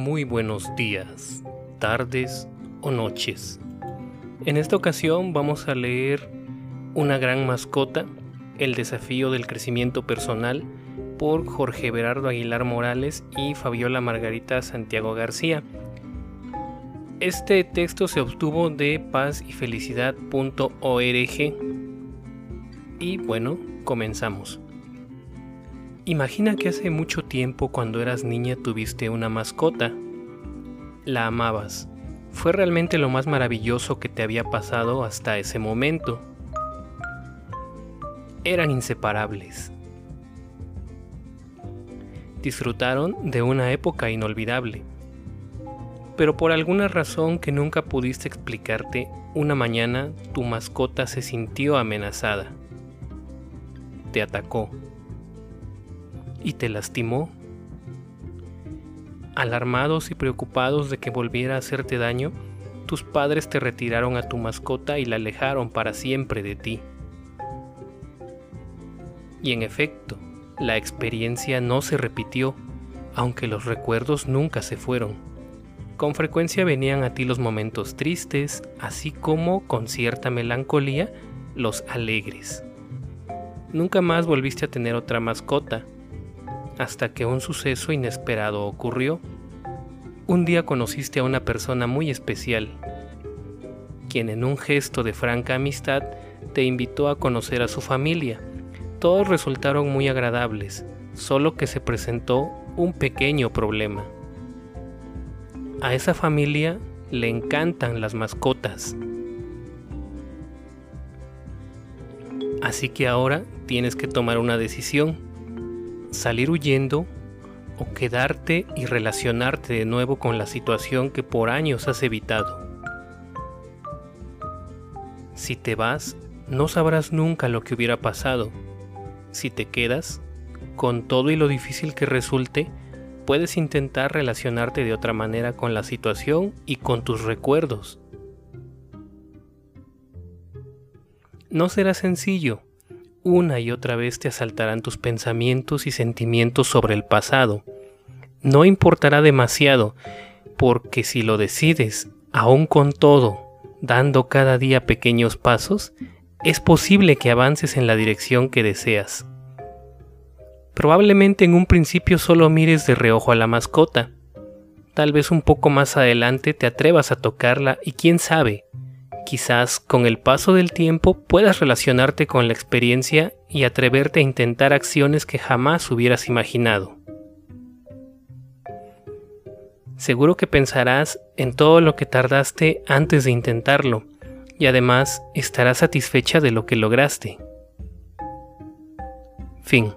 Muy buenos días, tardes o noches. En esta ocasión vamos a leer Una gran mascota, el desafío del crecimiento personal por Jorge Berardo Aguilar Morales y Fabiola Margarita Santiago García. Este texto se obtuvo de pazyfelicidad.org y bueno, comenzamos. Imagina que hace mucho tiempo cuando eras niña tuviste una mascota. La amabas. Fue realmente lo más maravilloso que te había pasado hasta ese momento. Eran inseparables. Disfrutaron de una época inolvidable. Pero por alguna razón que nunca pudiste explicarte, una mañana tu mascota se sintió amenazada. Te atacó y te lastimó. Alarmados y preocupados de que volviera a hacerte daño, tus padres te retiraron a tu mascota y la alejaron para siempre de ti. Y en efecto, la experiencia no se repitió, aunque los recuerdos nunca se fueron. Con frecuencia venían a ti los momentos tristes, así como, con cierta melancolía, los alegres. Nunca más volviste a tener otra mascota, hasta que un suceso inesperado ocurrió. Un día conociste a una persona muy especial, quien en un gesto de franca amistad te invitó a conocer a su familia. Todos resultaron muy agradables, solo que se presentó un pequeño problema. A esa familia le encantan las mascotas. Así que ahora tienes que tomar una decisión salir huyendo o quedarte y relacionarte de nuevo con la situación que por años has evitado. Si te vas, no sabrás nunca lo que hubiera pasado. Si te quedas, con todo y lo difícil que resulte, puedes intentar relacionarte de otra manera con la situación y con tus recuerdos. No será sencillo, una y otra vez te asaltarán tus pensamientos y sentimientos sobre el pasado. No importará demasiado, porque si lo decides, aún con todo, dando cada día pequeños pasos, es posible que avances en la dirección que deseas. Probablemente en un principio solo mires de reojo a la mascota. Tal vez un poco más adelante te atrevas a tocarla y quién sabe, Quizás con el paso del tiempo puedas relacionarte con la experiencia y atreverte a intentar acciones que jamás hubieras imaginado. Seguro que pensarás en todo lo que tardaste antes de intentarlo y además estarás satisfecha de lo que lograste. Fin.